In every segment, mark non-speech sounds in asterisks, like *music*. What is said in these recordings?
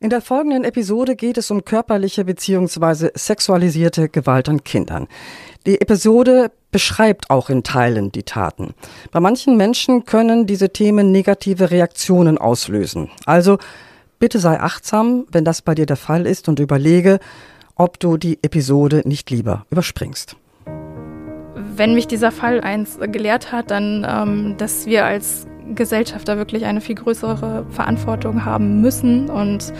In der folgenden Episode geht es um körperliche bzw. sexualisierte Gewalt an Kindern. Die Episode beschreibt auch in Teilen die Taten. Bei manchen Menschen können diese Themen negative Reaktionen auslösen. Also bitte sei achtsam, wenn das bei dir der Fall ist und überlege, ob du die Episode nicht lieber überspringst. Wenn mich dieser Fall eins gelehrt hat, dann, ähm, dass wir als Gesellschaft da wirklich eine viel größere Verantwortung haben müssen und,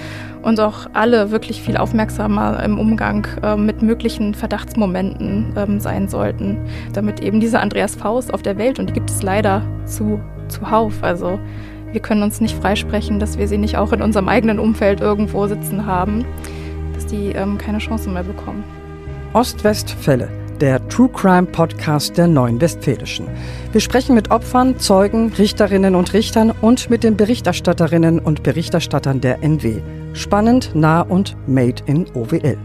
und auch alle wirklich viel aufmerksamer im Umgang äh, mit möglichen Verdachtsmomenten ähm, sein sollten, damit eben diese Andreas Faust auf der Welt, und die gibt es leider zu, zuhauf, also wir können uns nicht freisprechen, dass wir sie nicht auch in unserem eigenen Umfeld irgendwo sitzen haben, dass die ähm, keine Chance mehr bekommen. Ost-West-Fälle der True Crime Podcast der Neuen Westfälischen. Wir sprechen mit Opfern, Zeugen, Richterinnen und Richtern und mit den Berichterstatterinnen und Berichterstattern der NW. Spannend, nah und made in OWL.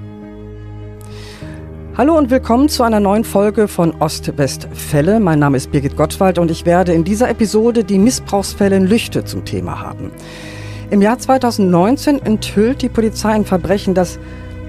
Hallo und willkommen zu einer neuen Folge von Ost-West-Fälle. Mein Name ist Birgit Gottwald und ich werde in dieser Episode die Missbrauchsfälle in Lüchte zum Thema haben. Im Jahr 2019 enthüllt die Polizei ein Verbrechen, das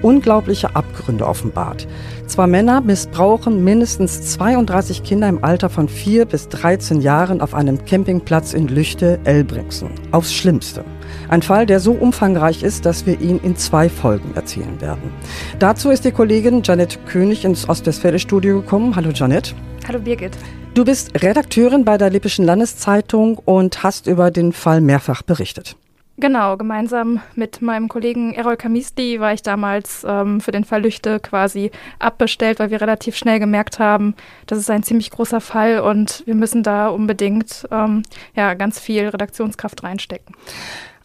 unglaubliche Abgründe offenbart. Zwei Männer missbrauchen mindestens 32 Kinder im Alter von 4 bis 13 Jahren auf einem Campingplatz in Lüchte-Elbringsen. Aufs Schlimmste. Ein Fall, der so umfangreich ist, dass wir ihn in zwei Folgen erzählen werden. Dazu ist die Kollegin Janet König ins Ostwestfälle-Studio gekommen. Hallo Janet. Hallo Birgit. Du bist Redakteurin bei der Lippischen Landeszeitung und hast über den Fall mehrfach berichtet. Genau, gemeinsam mit meinem Kollegen Errol Kamisti war ich damals ähm, für den Fall Lüchte quasi abbestellt, weil wir relativ schnell gemerkt haben, das ist ein ziemlich großer Fall und wir müssen da unbedingt ähm, ja, ganz viel Redaktionskraft reinstecken.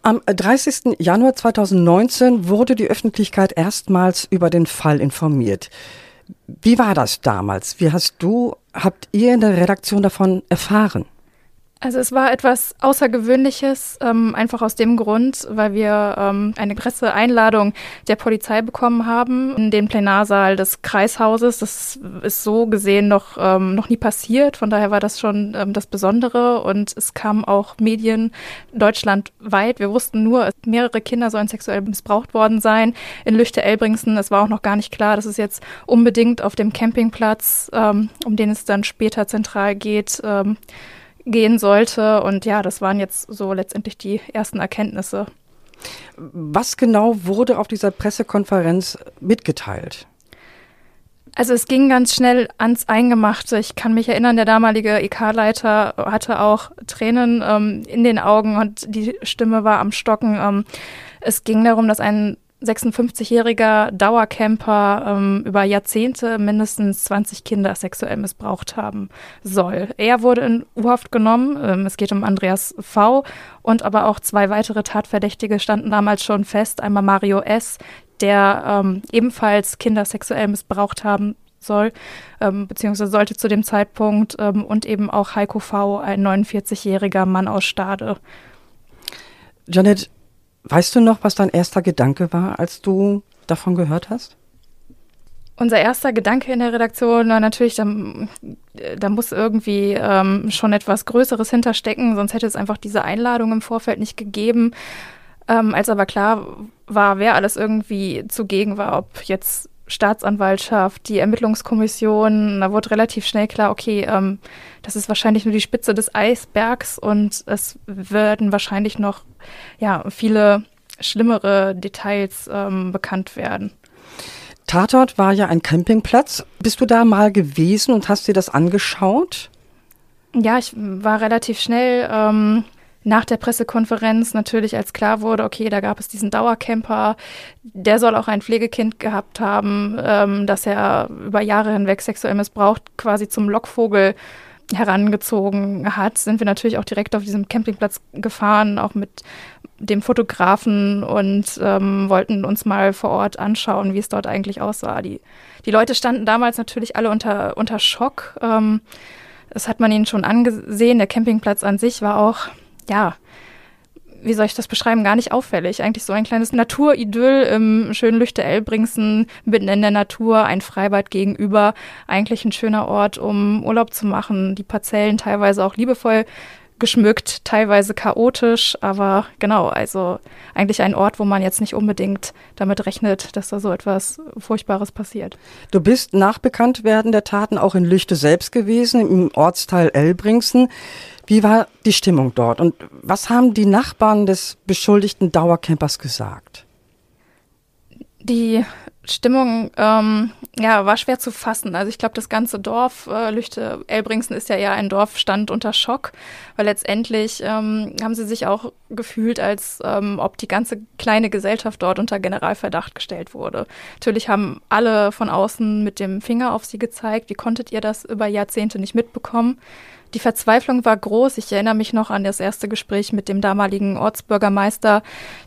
Am 30. Januar 2019 wurde die Öffentlichkeit erstmals über den Fall informiert. Wie war das damals? Wie hast du, habt ihr in der Redaktion davon erfahren? Also es war etwas Außergewöhnliches, ähm, einfach aus dem Grund, weil wir ähm, eine Presseeinladung der Polizei bekommen haben in den Plenarsaal des Kreishauses. Das ist so gesehen noch, ähm, noch nie passiert. Von daher war das schon ähm, das Besondere und es kamen auch Medien deutschlandweit. Wir wussten nur, mehrere Kinder sollen sexuell missbraucht worden sein in Lüchte-Elbringsen. Es war auch noch gar nicht klar, dass es jetzt unbedingt auf dem Campingplatz, ähm, um den es dann später zentral geht, ähm, gehen sollte. Und ja, das waren jetzt so letztendlich die ersten Erkenntnisse. Was genau wurde auf dieser Pressekonferenz mitgeteilt? Also es ging ganz schnell ans Eingemachte. Ich kann mich erinnern, der damalige EK-Leiter hatte auch Tränen ähm, in den Augen und die Stimme war am Stocken. Ähm, es ging darum, dass ein 56-jähriger Dauercamper ähm, über Jahrzehnte mindestens 20 Kinder sexuell missbraucht haben soll. Er wurde in U-Haft genommen. Ähm, es geht um Andreas V. Und aber auch zwei weitere Tatverdächtige standen damals schon fest. Einmal Mario S., der ähm, ebenfalls Kinder sexuell missbraucht haben soll, ähm, beziehungsweise sollte zu dem Zeitpunkt, ähm, und eben auch Heiko V., ein 49-jähriger Mann aus Stade. Janet, Weißt du noch, was dein erster Gedanke war, als du davon gehört hast? Unser erster Gedanke in der Redaktion war natürlich, da, da muss irgendwie ähm, schon etwas Größeres hinterstecken, sonst hätte es einfach diese Einladung im Vorfeld nicht gegeben. Ähm, als aber klar war, wer alles irgendwie zugegen war, ob jetzt Staatsanwaltschaft, die Ermittlungskommission, da wurde relativ schnell klar, okay, ähm, das ist wahrscheinlich nur die Spitze des Eisbergs und es werden wahrscheinlich noch ja, viele schlimmere Details ähm, bekannt werden. Tatort war ja ein Campingplatz. Bist du da mal gewesen und hast dir das angeschaut? Ja, ich war relativ schnell ähm, nach der Pressekonferenz natürlich, als klar wurde, okay, da gab es diesen Dauercamper, der soll auch ein Pflegekind gehabt haben, ähm, das er über Jahre hinweg sexuell missbraucht, quasi zum Lockvogel herangezogen hat, sind wir natürlich auch direkt auf diesem Campingplatz gefahren, auch mit dem Fotografen und ähm, wollten uns mal vor Ort anschauen, wie es dort eigentlich aussah. Die, die Leute standen damals natürlich alle unter, unter Schock. Ähm, das hat man ihnen schon angesehen. Der Campingplatz an sich war auch, ja, wie soll ich das beschreiben, gar nicht auffällig. Eigentlich so ein kleines Naturidyll im schönen Lüchte-Elbringsen, mitten in der Natur, ein Freibad gegenüber. Eigentlich ein schöner Ort, um Urlaub zu machen. Die Parzellen teilweise auch liebevoll geschmückt, teilweise chaotisch, aber genau, also eigentlich ein Ort, wo man jetzt nicht unbedingt damit rechnet, dass da so etwas Furchtbares passiert. Du bist nach Bekanntwerden der Taten auch in Lüchte selbst gewesen, im Ortsteil Elbringsen. Wie war die Stimmung dort und was haben die Nachbarn des beschuldigten Dauercampers gesagt? Die Stimmung ähm, ja, war schwer zu fassen. Also ich glaube, das ganze Dorf, äh, Lüchte Elbringsen ist ja eher ein Dorf, stand unter Schock, weil letztendlich ähm, haben sie sich auch gefühlt, als ähm, ob die ganze kleine Gesellschaft dort unter Generalverdacht gestellt wurde. Natürlich haben alle von außen mit dem Finger auf sie gezeigt. Wie konntet ihr das über Jahrzehnte nicht mitbekommen? Die Verzweiflung war groß. Ich erinnere mich noch an das erste Gespräch mit dem damaligen Ortsbürgermeister,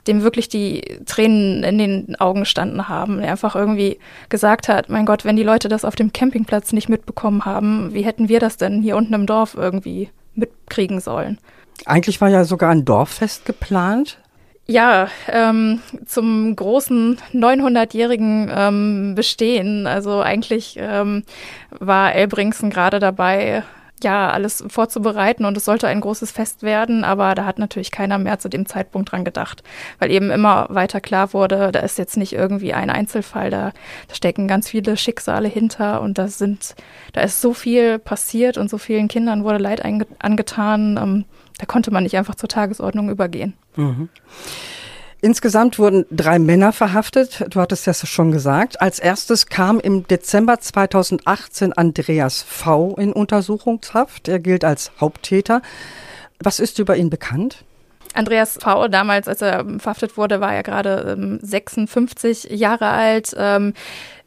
dem wirklich die Tränen in den Augen standen haben. Er einfach irgendwie gesagt hat, mein Gott, wenn die Leute das auf dem Campingplatz nicht mitbekommen haben, wie hätten wir das denn hier unten im Dorf irgendwie mitkriegen sollen? Eigentlich war ja sogar ein Dorffest geplant. Ja, ähm, zum großen 900-jährigen ähm, Bestehen. Also eigentlich ähm, war Elbringsen gerade dabei, ja, alles vorzubereiten und es sollte ein großes Fest werden, aber da hat natürlich keiner mehr zu dem Zeitpunkt dran gedacht, weil eben immer weiter klar wurde, da ist jetzt nicht irgendwie ein Einzelfall, da, da stecken ganz viele Schicksale hinter und da sind, da ist so viel passiert und so vielen Kindern wurde Leid angetan, ähm, da konnte man nicht einfach zur Tagesordnung übergehen. Mhm. Insgesamt wurden drei Männer verhaftet. Du hattest das schon gesagt. Als erstes kam im Dezember 2018 Andreas V. in Untersuchungshaft. Er gilt als Haupttäter. Was ist über ihn bekannt? Andreas V. damals, als er verhaftet wurde, war er gerade ähm, 56 Jahre alt.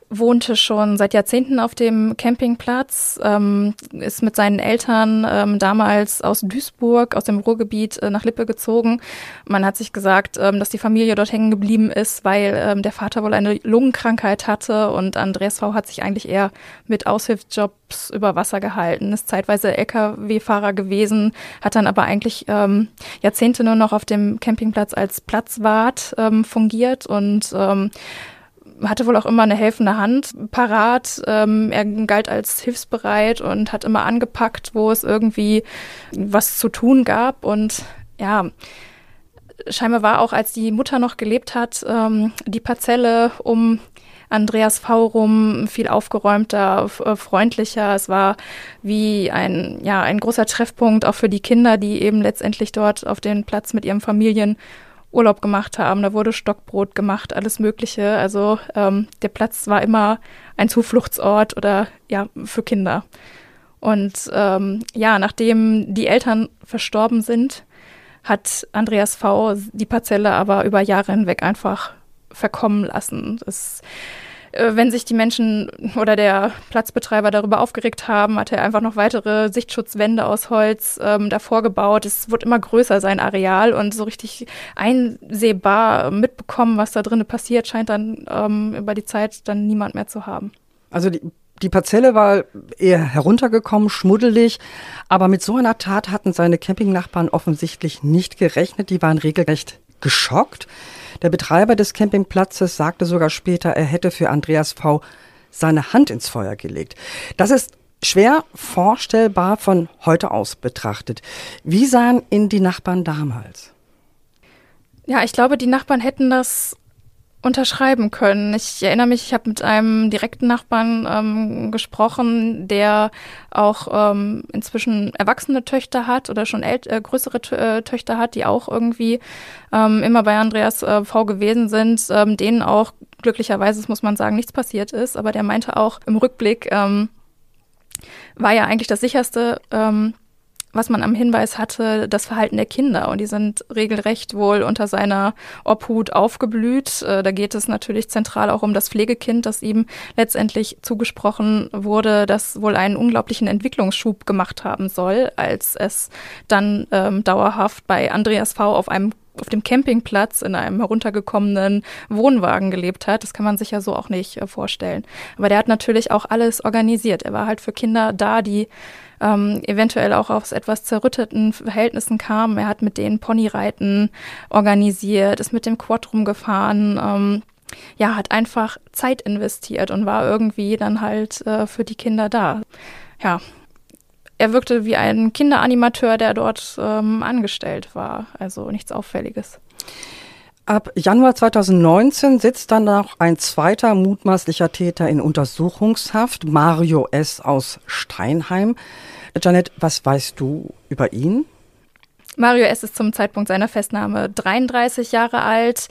Wohnte schon seit Jahrzehnten auf dem Campingplatz, ähm, ist mit seinen Eltern ähm, damals aus Duisburg, aus dem Ruhrgebiet äh, nach Lippe gezogen. Man hat sich gesagt, ähm, dass die Familie dort hängen geblieben ist, weil ähm, der Vater wohl eine Lungenkrankheit hatte und Andreas V. hat sich eigentlich eher mit Aushilfsjobs über Wasser gehalten, ist zeitweise Lkw-Fahrer gewesen, hat dann aber eigentlich ähm, Jahrzehnte nur noch auf dem Campingplatz als Platzwart ähm, fungiert und ähm, hatte wohl auch immer eine helfende Hand parat. Ähm, er galt als hilfsbereit und hat immer angepackt, wo es irgendwie was zu tun gab. Und ja, scheinbar war auch, als die Mutter noch gelebt hat, ähm, die Parzelle um Andreas V. rum viel aufgeräumter, äh, freundlicher. Es war wie ein, ja, ein großer Treffpunkt auch für die Kinder, die eben letztendlich dort auf den Platz mit ihren Familien Urlaub gemacht haben. Da wurde Stockbrot gemacht, alles Mögliche. Also ähm, der Platz war immer ein Zufluchtsort oder ja für Kinder. Und ähm, ja, nachdem die Eltern verstorben sind, hat Andreas V. die Parzelle aber über Jahre hinweg einfach verkommen lassen. Äh, wenn sich die Menschen oder der Platzbetreiber darüber aufgeregt haben, hat er einfach noch weitere Sichtschutzwände aus Holz ähm, davor gebaut. Es wird immer größer sein Areal und so richtig einsehbar mitbekommen, was da drinnen passiert, scheint dann ähm, über die Zeit dann niemand mehr zu haben. Also die die Parzelle war eher heruntergekommen, schmuddelig, aber mit so einer Tat hatten seine Campingnachbarn offensichtlich nicht gerechnet. Die waren regelrecht geschockt. Der Betreiber des Campingplatzes sagte sogar später, er hätte für Andreas V. seine Hand ins Feuer gelegt. Das ist schwer vorstellbar von heute aus betrachtet. Wie sahen ihn die Nachbarn damals? Ja, ich glaube, die Nachbarn hätten das unterschreiben können. Ich erinnere mich, ich habe mit einem direkten Nachbarn ähm, gesprochen, der auch ähm, inzwischen erwachsene Töchter hat oder schon ält äh, größere äh, Töchter hat, die auch irgendwie ähm, immer bei Andreas äh, V gewesen sind, ähm, denen auch glücklicherweise, muss man sagen, nichts passiert ist. Aber der meinte auch im Rückblick, ähm, war ja eigentlich das sicherste, ähm, was man am Hinweis hatte, das Verhalten der Kinder. Und die sind regelrecht wohl unter seiner Obhut aufgeblüht. Äh, da geht es natürlich zentral auch um das Pflegekind, das ihm letztendlich zugesprochen wurde, das wohl einen unglaublichen Entwicklungsschub gemacht haben soll, als es dann ähm, dauerhaft bei Andreas V. auf einem auf dem Campingplatz in einem heruntergekommenen Wohnwagen gelebt hat. Das kann man sich ja so auch nicht äh, vorstellen. Aber der hat natürlich auch alles organisiert. Er war halt für Kinder da, die ähm, eventuell auch aus etwas zerrütteten Verhältnissen kam. Er hat mit denen Ponyreiten organisiert, ist mit dem Quad rumgefahren. Ähm, ja, hat einfach Zeit investiert und war irgendwie dann halt äh, für die Kinder da. Ja, er wirkte wie ein Kinderanimateur, der dort ähm, angestellt war. Also nichts Auffälliges. Ab Januar 2019 sitzt dann noch ein zweiter mutmaßlicher Täter in Untersuchungshaft, Mario S. aus Steinheim. Janet, was weißt du über ihn? Mario S. ist zum Zeitpunkt seiner Festnahme 33 Jahre alt.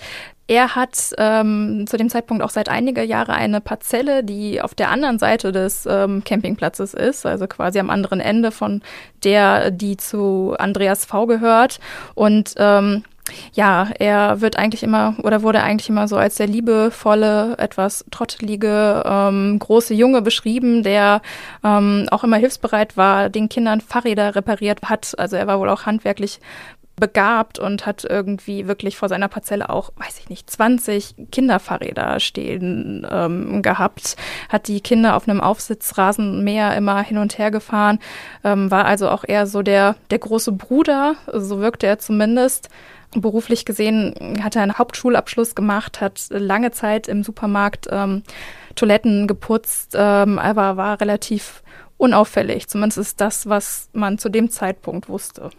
Er hat ähm, zu dem Zeitpunkt auch seit einiger Jahre eine Parzelle, die auf der anderen Seite des ähm, Campingplatzes ist, also quasi am anderen Ende von der, die zu Andreas V gehört. Und ähm, ja, er wird eigentlich immer oder wurde eigentlich immer so als der liebevolle, etwas trottelige, ähm, große Junge beschrieben, der ähm, auch immer hilfsbereit war, den Kindern Fahrräder repariert hat. Also er war wohl auch handwerklich begabt und hat irgendwie wirklich vor seiner Parzelle auch, weiß ich nicht, 20 Kinderfahrräder stehen ähm, gehabt, hat die Kinder auf einem Aufsitzrasenmäher immer hin und her gefahren, ähm, war also auch eher so der, der große Bruder, so wirkte er zumindest. Beruflich gesehen hat er einen Hauptschulabschluss gemacht, hat lange Zeit im Supermarkt ähm, Toiletten geputzt, ähm, aber war relativ unauffällig. Zumindest ist das, was man zu dem Zeitpunkt wusste.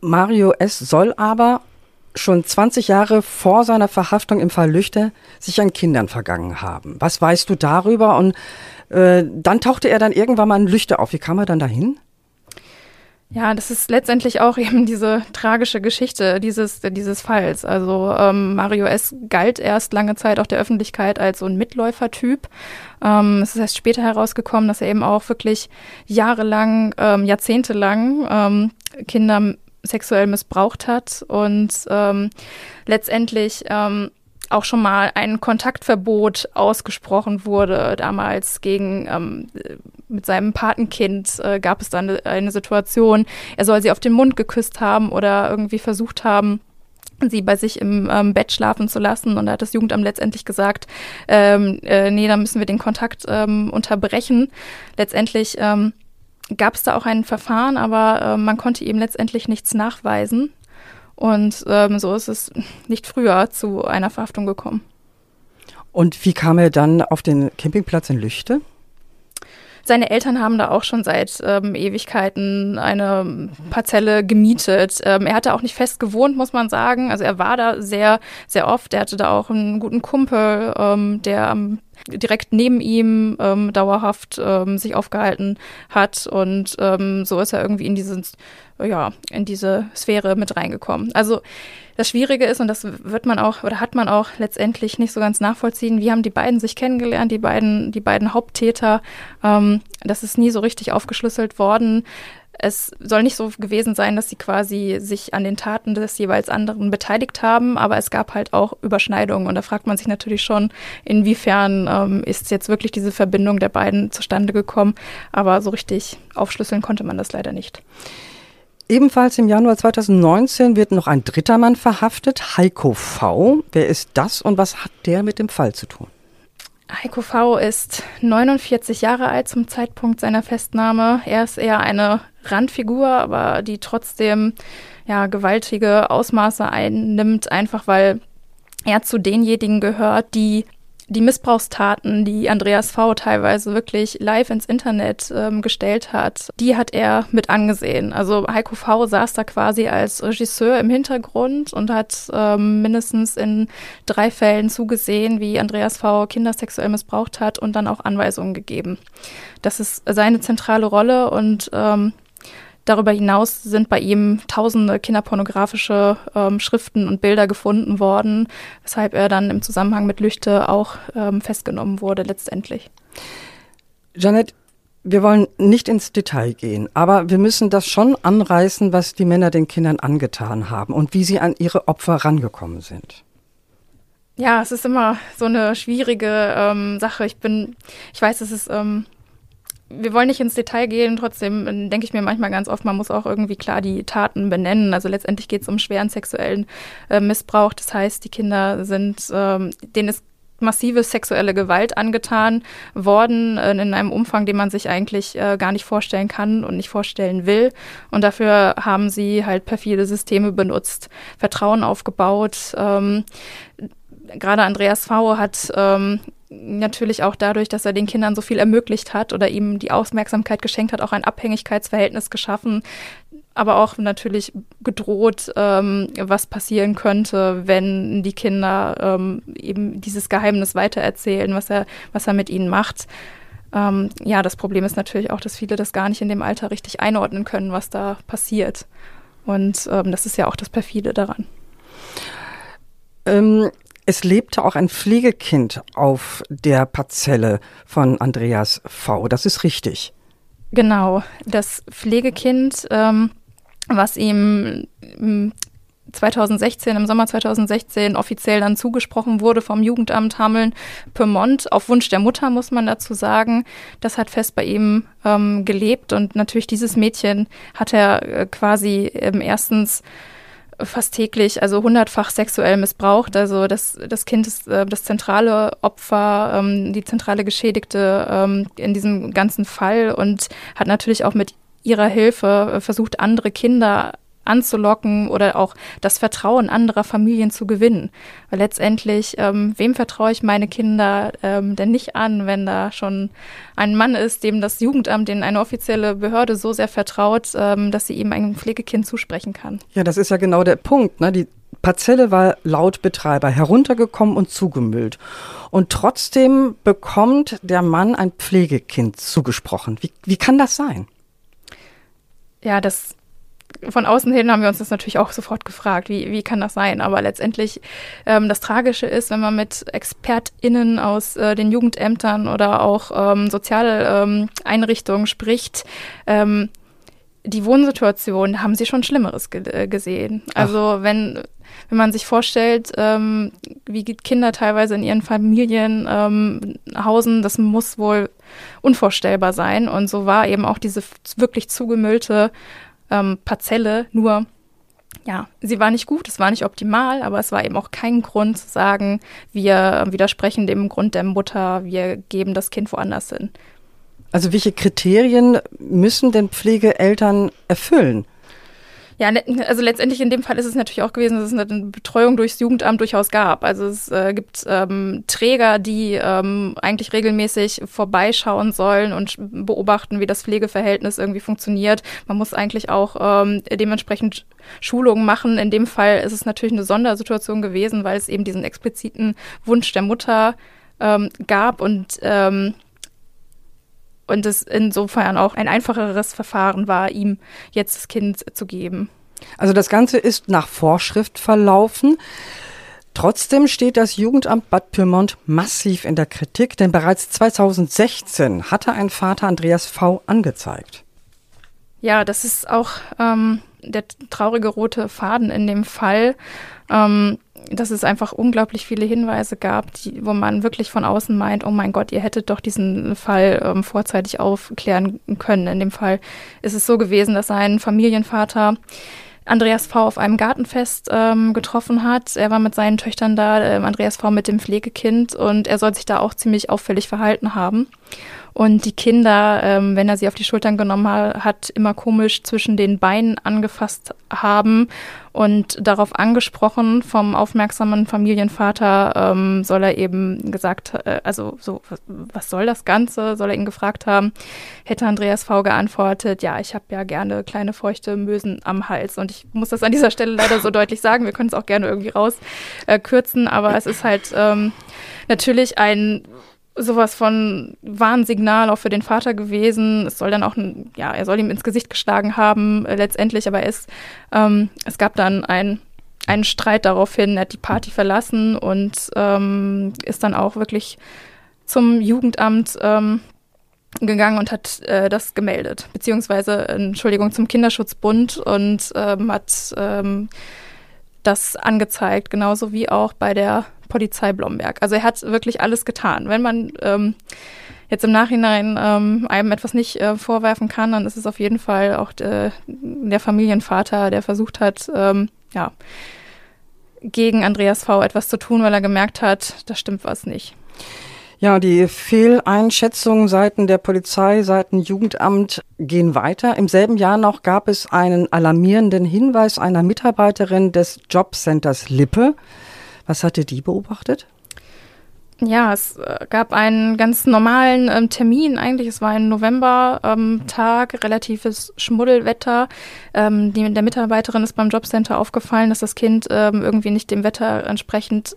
Mario S. soll aber schon 20 Jahre vor seiner Verhaftung im Fall Lüchte sich an Kindern vergangen haben. Was weißt du darüber? Und äh, dann tauchte er dann irgendwann mal in Lüchte auf. Wie kam er dann dahin? Ja, das ist letztendlich auch *laughs* eben diese tragische Geschichte dieses, dieses Falls. Also ähm, Mario S. galt erst lange Zeit auch der Öffentlichkeit als so ein Mitläufertyp. Ähm, es ist erst später herausgekommen, dass er eben auch wirklich jahrelang, ähm, jahrzehntelang ähm, Kinder sexuell missbraucht hat und ähm, letztendlich ähm, auch schon mal ein Kontaktverbot ausgesprochen wurde. Damals gegen ähm, mit seinem Patenkind äh, gab es dann eine Situation, er soll sie auf den Mund geküsst haben oder irgendwie versucht haben, sie bei sich im ähm, Bett schlafen zu lassen. Und da hat das Jugendamt letztendlich gesagt, ähm, äh, nee, da müssen wir den Kontakt ähm, unterbrechen. Letztendlich ähm, gab es da auch ein Verfahren, aber äh, man konnte ihm letztendlich nichts nachweisen. Und ähm, so ist es nicht früher zu einer Verhaftung gekommen. Und wie kam er dann auf den Campingplatz in Lüchte? Seine Eltern haben da auch schon seit ähm, Ewigkeiten eine Parzelle gemietet. Ähm, er hatte auch nicht fest gewohnt, muss man sagen. Also er war da sehr, sehr oft. Er hatte da auch einen guten Kumpel, ähm, der am direkt neben ihm ähm, dauerhaft ähm, sich aufgehalten hat und ähm, so ist er irgendwie in diese, ja, in diese Sphäre mit reingekommen. Also das Schwierige ist, und das wird man auch oder hat man auch letztendlich nicht so ganz nachvollziehen, wie haben die beiden sich kennengelernt, die beiden, die beiden Haupttäter. Ähm, das ist nie so richtig aufgeschlüsselt worden. Es soll nicht so gewesen sein, dass sie quasi sich an den Taten des jeweils anderen beteiligt haben, aber es gab halt auch Überschneidungen. Und da fragt man sich natürlich schon, inwiefern ähm, ist jetzt wirklich diese Verbindung der beiden zustande gekommen. Aber so richtig aufschlüsseln konnte man das leider nicht. Ebenfalls im Januar 2019 wird noch ein dritter Mann verhaftet, Heiko V. Wer ist das und was hat der mit dem Fall zu tun? Heiko V. ist 49 Jahre alt zum Zeitpunkt seiner Festnahme. Er ist eher eine Randfigur, aber die trotzdem ja gewaltige Ausmaße einnimmt, einfach weil er zu denjenigen gehört, die die Missbrauchstaten, die Andreas V. teilweise wirklich live ins Internet ähm, gestellt hat, die hat er mit angesehen. Also Heiko V. saß da quasi als Regisseur im Hintergrund und hat ähm, mindestens in drei Fällen zugesehen, wie Andreas V. Kinder sexuell missbraucht hat und dann auch Anweisungen gegeben. Das ist seine zentrale Rolle und ähm, Darüber hinaus sind bei ihm tausende kinderpornografische ähm, Schriften und Bilder gefunden worden, weshalb er dann im Zusammenhang mit Lüchte auch ähm, festgenommen wurde letztendlich. Janet, wir wollen nicht ins Detail gehen, aber wir müssen das schon anreißen, was die Männer den Kindern angetan haben und wie sie an ihre Opfer rangekommen sind. Ja, es ist immer so eine schwierige ähm, Sache. Ich bin, ich weiß, es ist ähm, wir wollen nicht ins Detail gehen, trotzdem äh, denke ich mir manchmal ganz oft, man muss auch irgendwie klar die Taten benennen. Also letztendlich geht es um schweren sexuellen äh, Missbrauch. Das heißt, die Kinder sind, ähm, denen ist massive sexuelle Gewalt angetan worden äh, in einem Umfang, den man sich eigentlich äh, gar nicht vorstellen kann und nicht vorstellen will. Und dafür haben sie halt perfide Systeme benutzt, Vertrauen aufgebaut. Ähm, Gerade Andreas V. hat ähm, natürlich auch dadurch, dass er den Kindern so viel ermöglicht hat oder ihm die Aufmerksamkeit geschenkt hat, auch ein Abhängigkeitsverhältnis geschaffen, aber auch natürlich gedroht, ähm, was passieren könnte, wenn die Kinder ähm, eben dieses Geheimnis weitererzählen, was er, was er mit ihnen macht. Ähm, ja, das Problem ist natürlich auch, dass viele das gar nicht in dem Alter richtig einordnen können, was da passiert. Und ähm, das ist ja auch das Perfide daran. Ähm, es lebte auch ein Pflegekind auf der Parzelle von Andreas V. Das ist richtig. Genau, das Pflegekind, ähm, was ihm 2016, im Sommer 2016 offiziell dann zugesprochen wurde vom Jugendamt Hameln-Pyrmont, auf Wunsch der Mutter, muss man dazu sagen. Das hat fest bei ihm ähm, gelebt und natürlich dieses Mädchen hat er äh, quasi ähm, erstens fast täglich, also hundertfach sexuell missbraucht. Also das, das Kind ist äh, das zentrale Opfer, ähm, die zentrale Geschädigte ähm, in diesem ganzen Fall und hat natürlich auch mit ihrer Hilfe äh, versucht, andere Kinder anzulocken oder auch das Vertrauen anderer Familien zu gewinnen. Weil letztendlich, ähm, wem vertraue ich meine Kinder ähm, denn nicht an, wenn da schon ein Mann ist, dem das Jugendamt, in eine offizielle Behörde so sehr vertraut, ähm, dass sie ihm ein Pflegekind zusprechen kann. Ja, das ist ja genau der Punkt. Ne? Die Parzelle war laut Betreiber heruntergekommen und zugemüllt. Und trotzdem bekommt der Mann ein Pflegekind zugesprochen. Wie, wie kann das sein? Ja, das von außen hin haben wir uns das natürlich auch sofort gefragt, wie, wie kann das sein? Aber letztendlich ähm, das Tragische ist, wenn man mit ExpertInnen aus äh, den Jugendämtern oder auch ähm, Sozialeinrichtungen ähm, spricht, ähm, die Wohnsituation haben sie schon Schlimmeres ge äh, gesehen. Also Ach. wenn wenn man sich vorstellt, ähm, wie Kinder teilweise in ihren Familien ähm, hausen, das muss wohl unvorstellbar sein. Und so war eben auch diese wirklich zugemüllte ähm, Parzelle, nur ja, sie war nicht gut, es war nicht optimal, aber es war eben auch kein Grund zu sagen, wir widersprechen dem Grund der Mutter, wir geben das Kind woanders hin. Also welche Kriterien müssen denn Pflegeeltern erfüllen? Ja, ne, also letztendlich in dem Fall ist es natürlich auch gewesen, dass es eine Betreuung durchs Jugendamt durchaus gab. Also es äh, gibt ähm, Träger, die ähm, eigentlich regelmäßig vorbeischauen sollen und beobachten, wie das Pflegeverhältnis irgendwie funktioniert. Man muss eigentlich auch ähm, dementsprechend Schulungen machen. In dem Fall ist es natürlich eine Sondersituation gewesen, weil es eben diesen expliziten Wunsch der Mutter ähm, gab und ähm, und es insofern auch ein einfacheres Verfahren war, ihm jetzt das Kind zu geben. Also das Ganze ist nach Vorschrift verlaufen. Trotzdem steht das Jugendamt Bad Pyrmont massiv in der Kritik, denn bereits 2016 hatte ein Vater Andreas V. angezeigt. Ja, das ist auch ähm, der traurige rote Faden in dem Fall. Ähm, dass es einfach unglaublich viele Hinweise gab, die, wo man wirklich von außen meint, oh mein Gott, ihr hättet doch diesen Fall ähm, vorzeitig aufklären können. In dem Fall ist es so gewesen, dass ein Familienvater Andreas V. auf einem Gartenfest ähm, getroffen hat. Er war mit seinen Töchtern da, ähm, Andreas V. mit dem Pflegekind und er soll sich da auch ziemlich auffällig verhalten haben. Und die Kinder, ähm, wenn er sie auf die Schultern genommen ha hat, immer komisch zwischen den Beinen angefasst haben und darauf angesprochen vom aufmerksamen Familienvater ähm, soll er eben gesagt, äh, also so, was, was soll das Ganze? Soll er ihn gefragt haben? Hätte Andreas V. geantwortet, ja, ich habe ja gerne kleine feuchte Mösen am Hals. Und ich muss das an dieser Stelle leider so deutlich sagen. Wir können es auch gerne irgendwie rauskürzen, äh, aber es ist halt ähm, natürlich ein sowas von Warnsignal auch für den Vater gewesen. Es soll dann auch, ja, er soll ihm ins Gesicht geschlagen haben, äh, letztendlich, aber es, ähm, es gab dann ein, einen Streit daraufhin. Er hat die Party verlassen und ähm, ist dann auch wirklich zum Jugendamt ähm, gegangen und hat äh, das gemeldet, beziehungsweise, Entschuldigung, zum Kinderschutzbund und ähm, hat ähm, das angezeigt, genauso wie auch bei der Polizei Blomberg. Also er hat wirklich alles getan. Wenn man ähm, jetzt im Nachhinein ähm, einem etwas nicht äh, vorwerfen kann, dann ist es auf jeden Fall auch de, der Familienvater, der versucht hat, ähm, ja, gegen Andreas V. etwas zu tun, weil er gemerkt hat, da stimmt was nicht. Ja, die Fehleinschätzungen seiten der Polizei, seiten Jugendamt gehen weiter. Im selben Jahr noch gab es einen alarmierenden Hinweis einer Mitarbeiterin des Jobcenters Lippe. Was hatte die beobachtet? Ja, es äh, gab einen ganz normalen ähm, Termin eigentlich. Es war ein November-Tag, ähm, relatives Schmuddelwetter. Ähm, die, der Mitarbeiterin ist beim Jobcenter aufgefallen, dass das Kind ähm, irgendwie nicht dem Wetter entsprechend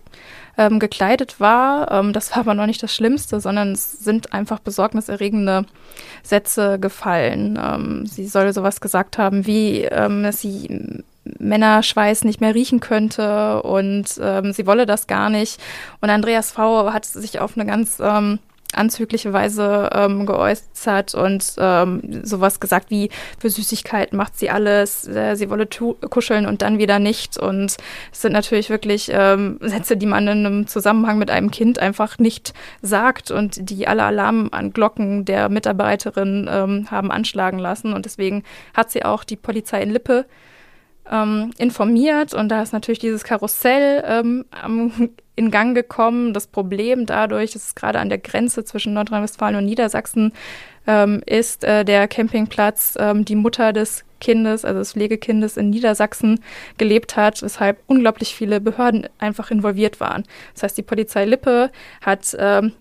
ähm, gekleidet war. Ähm, das war aber noch nicht das Schlimmste, sondern es sind einfach besorgniserregende Sätze gefallen. sie soll sowas gesagt haben wie, dass sie Männerschweiß nicht mehr riechen könnte und ähm, sie wolle das gar nicht. Und Andreas V. hat sich auf eine ganz ähm, anzügliche Weise ähm, geäußert und ähm, sowas gesagt wie, für Süßigkeiten macht sie alles, äh, sie wolle kuscheln und dann wieder nicht. Und es sind natürlich wirklich ähm, Sätze, die man in einem Zusammenhang mit einem Kind einfach nicht sagt und die alle Alarmglocken der Mitarbeiterin ähm, haben anschlagen lassen. Und deswegen hat sie auch die Polizei in Lippe ähm, informiert und da ist natürlich dieses Karussell ähm, in Gang gekommen. Das Problem dadurch, dass es gerade an der Grenze zwischen Nordrhein-Westfalen und Niedersachsen ähm, ist, äh, der Campingplatz ähm, die Mutter des Kindes, also des Pflegekindes in Niedersachsen gelebt hat, weshalb unglaublich viele Behörden einfach involviert waren. Das heißt, die Polizei Lippe hat ähm,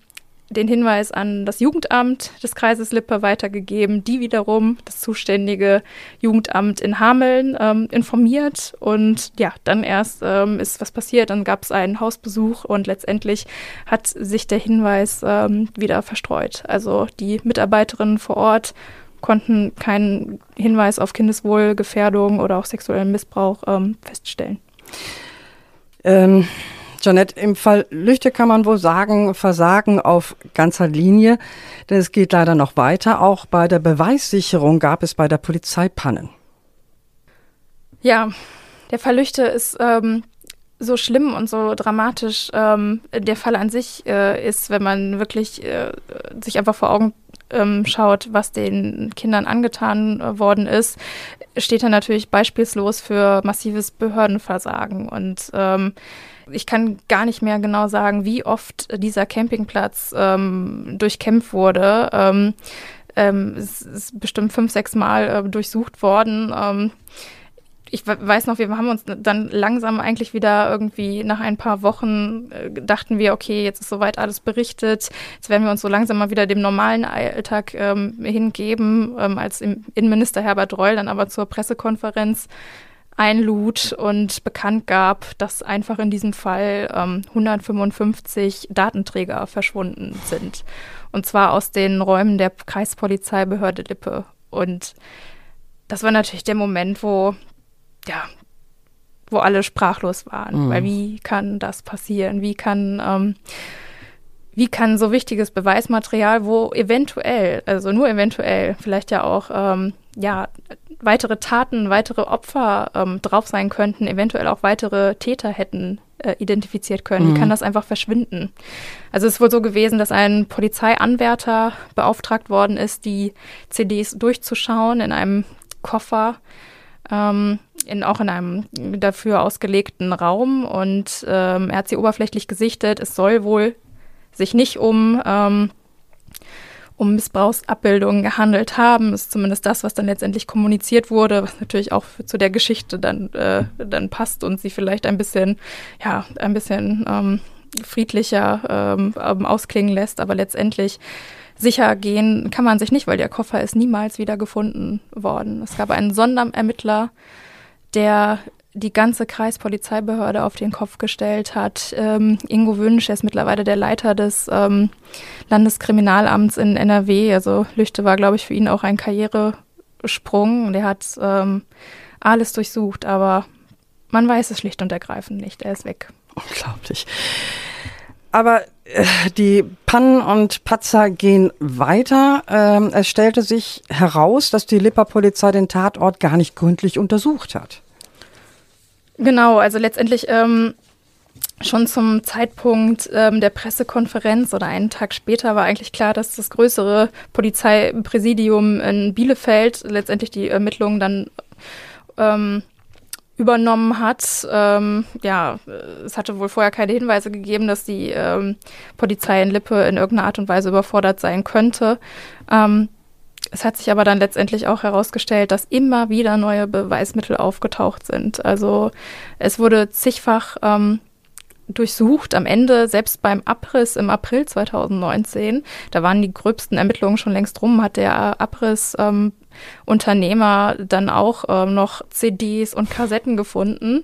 den Hinweis an das Jugendamt des Kreises Lippe weitergegeben, die wiederum das zuständige Jugendamt in Hameln ähm, informiert. Und ja, dann erst ähm, ist was passiert. Dann gab es einen Hausbesuch und letztendlich hat sich der Hinweis ähm, wieder verstreut. Also die Mitarbeiterinnen vor Ort konnten keinen Hinweis auf Kindeswohlgefährdung oder auch sexuellen Missbrauch ähm, feststellen. Ähm Janette, im Fall Lüchte kann man wohl sagen, Versagen auf ganzer Linie, denn es geht leider noch weiter. Auch bei der Beweissicherung gab es bei der Polizei Pannen. Ja, der Fall Lüchte ist ähm, so schlimm und so dramatisch. Ähm, der Fall an sich äh, ist, wenn man wirklich äh, sich einfach vor Augen ähm, schaut, was den Kindern angetan äh, worden ist, steht er natürlich beispielslos für massives Behördenversagen und ähm, ich kann gar nicht mehr genau sagen, wie oft dieser Campingplatz ähm, durchkämpft wurde. Ähm, ähm, es ist bestimmt fünf, sechs Mal äh, durchsucht worden. Ähm, ich weiß noch, wir haben uns dann langsam eigentlich wieder irgendwie nach ein paar Wochen äh, dachten wir, okay, jetzt ist soweit alles berichtet. Jetzt werden wir uns so langsam mal wieder dem normalen Alltag ähm, hingeben, ähm, als Innenminister Herbert Reul dann aber zur Pressekonferenz einlud und bekannt gab, dass einfach in diesem Fall ähm, 155 Datenträger verschwunden sind. Und zwar aus den Räumen der Kreispolizeibehörde Lippe. Und das war natürlich der Moment, wo, ja, wo alle sprachlos waren. Mhm. Weil wie kann das passieren? Wie kann, ähm, wie kann so wichtiges Beweismaterial, wo eventuell, also nur eventuell, vielleicht ja auch ähm, ja, weitere Taten, weitere Opfer ähm, drauf sein könnten, eventuell auch weitere Täter hätten äh, identifiziert können. Mhm. Wie kann das einfach verschwinden? Also es ist wohl so gewesen, dass ein Polizeianwärter beauftragt worden ist, die CDs durchzuschauen in einem Koffer, ähm, in, auch in einem dafür ausgelegten Raum. Und ähm, er hat sie oberflächlich gesichtet. Es soll wohl sich nicht um ähm, um Missbrauchsabbildungen gehandelt haben, ist zumindest das, was dann letztendlich kommuniziert wurde, was natürlich auch zu der Geschichte dann, äh, dann passt und sie vielleicht ein bisschen, ja, ein bisschen ähm, friedlicher ähm, ähm, ausklingen lässt, aber letztendlich sicher gehen kann man sich nicht, weil der Koffer ist niemals wieder gefunden worden. Es gab einen Sonderermittler, der die ganze Kreispolizeibehörde auf den Kopf gestellt hat. Ähm, Ingo Wünsch, er ist mittlerweile der Leiter des ähm, Landeskriminalamts in NRW. Also Lüchte war, glaube ich, für ihn auch ein Karrieresprung. Der hat ähm, alles durchsucht, aber man weiß es schlicht und ergreifend nicht. Er ist weg. Unglaublich. Aber äh, die Pannen und Patzer gehen weiter. Ähm, es stellte sich heraus, dass die Lipper Polizei den Tatort gar nicht gründlich untersucht hat. Genau, also letztendlich ähm, schon zum Zeitpunkt ähm, der Pressekonferenz oder einen Tag später war eigentlich klar, dass das größere Polizeipräsidium in Bielefeld letztendlich die Ermittlungen dann ähm, übernommen hat. Ähm, ja, es hatte wohl vorher keine Hinweise gegeben, dass die ähm, Polizei in Lippe in irgendeiner Art und Weise überfordert sein könnte. Ähm, es hat sich aber dann letztendlich auch herausgestellt, dass immer wieder neue Beweismittel aufgetaucht sind. Also es wurde zigfach ähm, durchsucht. Am Ende, selbst beim Abriss im April 2019, da waren die gröbsten Ermittlungen schon längst rum, hat der Abrissunternehmer ähm, dann auch ähm, noch CDs und Kassetten gefunden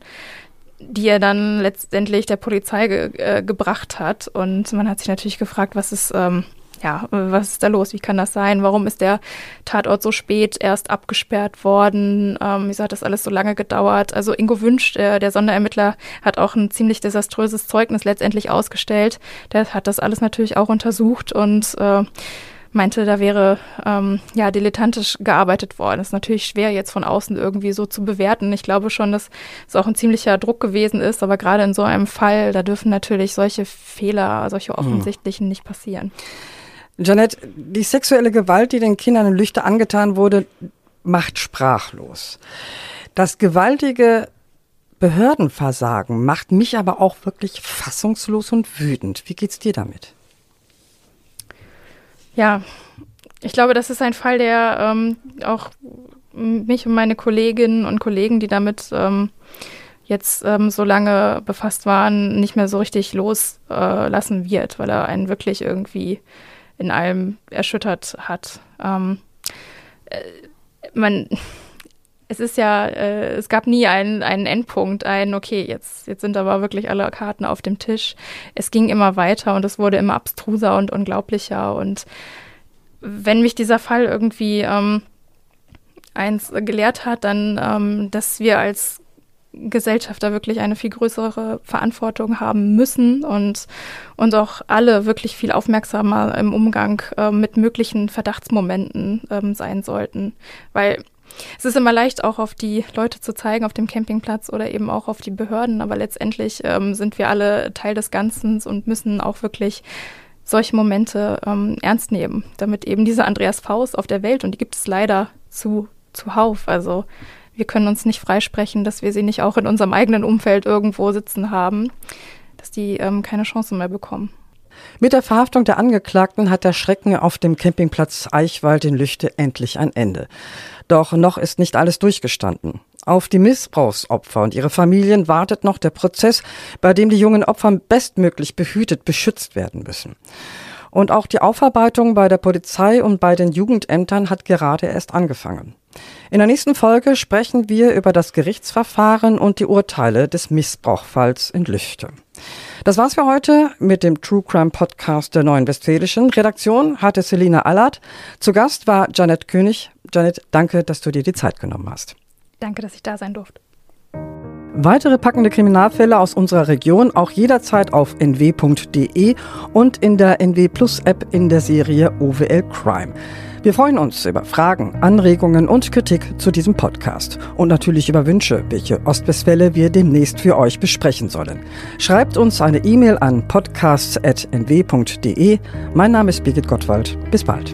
die er dann letztendlich der Polizei ge äh, gebracht hat. Und man hat sich natürlich gefragt, was ist, ähm, ja, was ist da los? Wie kann das sein? Warum ist der Tatort so spät erst abgesperrt worden? Ähm, wieso hat das alles so lange gedauert? Also Ingo Wünsch, der, der Sonderermittler, hat auch ein ziemlich desaströses Zeugnis letztendlich ausgestellt. Der hat das alles natürlich auch untersucht und äh, meinte, da wäre ähm, ja dilettantisch gearbeitet worden. Das ist natürlich schwer jetzt von außen irgendwie so zu bewerten. Ich glaube schon, dass es auch ein ziemlicher Druck gewesen ist, aber gerade in so einem Fall, da dürfen natürlich solche Fehler, solche hm. offensichtlichen nicht passieren. Janet, die sexuelle Gewalt, die den Kindern in Lüchte angetan wurde, macht sprachlos. Das gewaltige Behördenversagen macht mich aber auch wirklich fassungslos und wütend. Wie geht's dir damit? Ja, ich glaube, das ist ein Fall, der ähm, auch mich und meine Kolleginnen und Kollegen, die damit ähm, jetzt ähm, so lange befasst waren, nicht mehr so richtig loslassen äh, wird, weil er einen wirklich irgendwie in allem erschüttert hat. Ähm, äh, man, es ist ja, äh, es gab nie einen, einen Endpunkt, ein, okay, jetzt, jetzt sind aber wirklich alle Karten auf dem Tisch. Es ging immer weiter und es wurde immer abstruser und unglaublicher. Und wenn mich dieser Fall irgendwie ähm, eins gelehrt hat, dann, ähm, dass wir als Gesellschaft da wirklich eine viel größere Verantwortung haben müssen und, und auch alle wirklich viel aufmerksamer im Umgang äh, mit möglichen Verdachtsmomenten ähm, sein sollten. Weil es ist immer leicht, auch auf die Leute zu zeigen, auf dem Campingplatz oder eben auch auf die Behörden, aber letztendlich ähm, sind wir alle Teil des Ganzen und müssen auch wirklich solche Momente ähm, ernst nehmen, damit eben diese Andreas Faust auf der Welt, und die gibt es leider zu, zuhauf, also wir können uns nicht freisprechen, dass wir sie nicht auch in unserem eigenen Umfeld irgendwo sitzen haben, dass die ähm, keine Chance mehr bekommen. Mit der Verhaftung der Angeklagten hat der Schrecken auf dem Campingplatz Eichwald in Lüchte endlich ein Ende. Doch noch ist nicht alles durchgestanden. Auf die Missbrauchsopfer und ihre Familien wartet noch der Prozess, bei dem die jungen Opfer bestmöglich behütet, beschützt werden müssen. Und auch die Aufarbeitung bei der Polizei und bei den Jugendämtern hat gerade erst angefangen. In der nächsten Folge sprechen wir über das Gerichtsverfahren und die Urteile des Missbrauchfalls in Lüchte. Das war's für heute mit dem True Crime Podcast der Neuen Westfälischen. Redaktion hatte Selina Allard. Zu Gast war Janet König. Janet, danke, dass du dir die Zeit genommen hast. Danke, dass ich da sein durfte. Weitere packende Kriminalfälle aus unserer Region auch jederzeit auf nw.de und in der NW Plus App in der Serie OWL Crime. Wir freuen uns über Fragen, Anregungen und Kritik zu diesem Podcast und natürlich über Wünsche, welche Ostwestfälle wir demnächst für euch besprechen sollen. Schreibt uns eine E-Mail an podcasts.nw.de. Mein Name ist Birgit Gottwald. Bis bald.